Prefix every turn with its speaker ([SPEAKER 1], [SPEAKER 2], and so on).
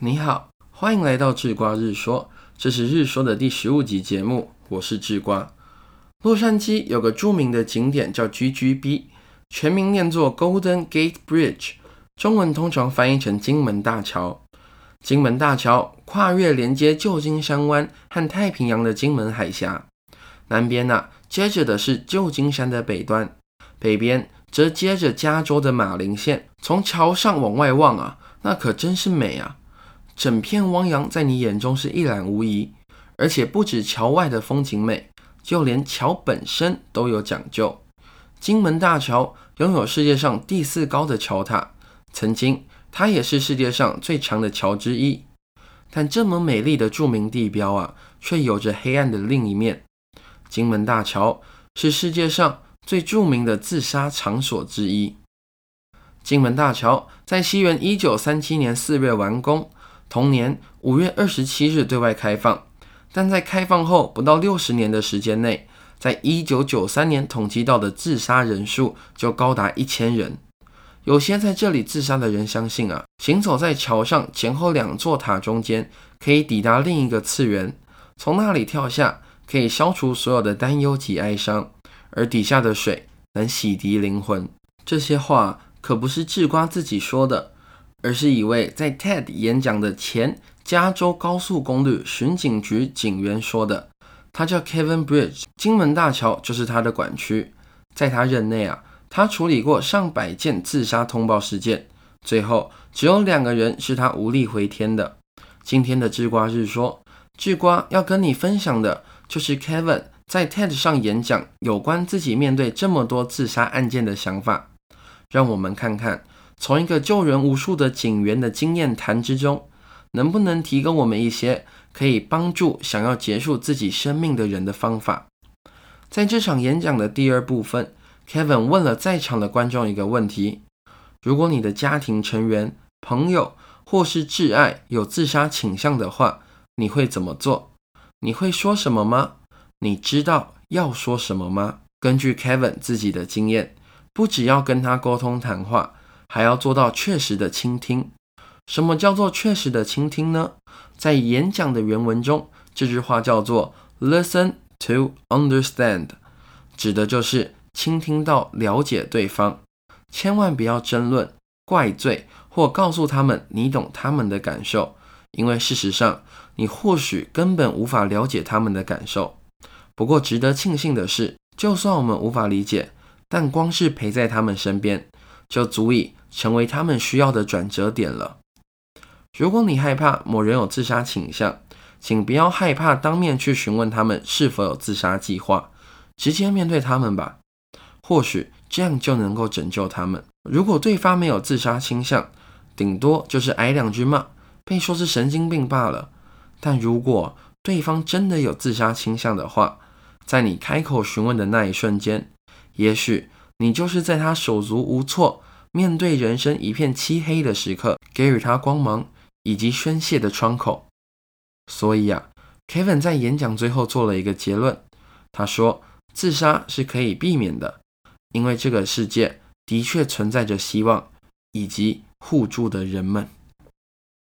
[SPEAKER 1] 你好，欢迎来到智瓜日说，这是日说的第十五集节目，我是智瓜。洛杉矶有个著名的景点叫 GGB，全名念作 Golden Gate Bridge，中文通常翻译成金门大桥。金门大桥跨越连接旧金山湾和太平洋的金门海峡，南边呐接着的是旧金山的北端，北边则接着加州的马林县。从桥上往外望啊，那可真是美啊！整片汪洋在你眼中是一览无遗，而且不止桥外的风景美，就连桥本身都有讲究。金门大桥拥有世界上第四高的桥塔，曾经它也是世界上最长的桥之一。但这么美丽的著名地标啊，却有着黑暗的另一面。金门大桥是世界上最著名的自杀场所之一。金门大桥在西元一九三七年四月完工。同年五月二十七日对外开放，但在开放后不到六十年的时间内，在一九九三年统计到的自杀人数就高达一千人。有些在这里自杀的人相信啊，行走在桥上前后两座塔中间，可以抵达另一个次元，从那里跳下可以消除所有的担忧及哀伤，而底下的水能洗涤灵魂。这些话可不是智瓜自己说的。而是一位在 TED 演讲的前加州高速公路巡警局警员说的。他叫 Kevin Bridge，金门大桥就是他的管区。在他任内啊，他处理过上百件自杀通报事件，最后只有两个人是他无力回天的。今天的智瓜日说，智瓜要跟你分享的就是 Kevin 在 TED 上演讲有关自己面对这么多自杀案件的想法。让我们看看。从一个救人无数的警员的经验谈之中，能不能提供我们一些可以帮助想要结束自己生命的人的方法？在这场演讲的第二部分，Kevin 问了在场的观众一个问题：如果你的家庭成员、朋友或是挚爱有自杀倾向的话，你会怎么做？你会说什么吗？你知道要说什么吗？根据 Kevin 自己的经验，不只要跟他沟通谈话。还要做到确实的倾听。什么叫做确实的倾听呢？在演讲的原文中，这句话叫做 “listen to understand”，指的就是倾听到了解对方。千万不要争论、怪罪或告诉他们你懂他们的感受，因为事实上你或许根本无法了解他们的感受。不过，值得庆幸的是，就算我们无法理解，但光是陪在他们身边，就足以。成为他们需要的转折点了。如果你害怕某人有自杀倾向，请不要害怕当面去询问他们是否有自杀计划，直接面对他们吧。或许这样就能够拯救他们。如果对方没有自杀倾向，顶多就是挨两句骂，被说是神经病罢了。但如果对方真的有自杀倾向的话，在你开口询问的那一瞬间，也许你就是在他手足无措。面对人生一片漆黑的时刻，给予他光芒以及宣泄的窗口。所以啊，Kevin 在演讲最后做了一个结论，他说：“自杀是可以避免的，因为这个世界的确存在着希望以及互助的人们。”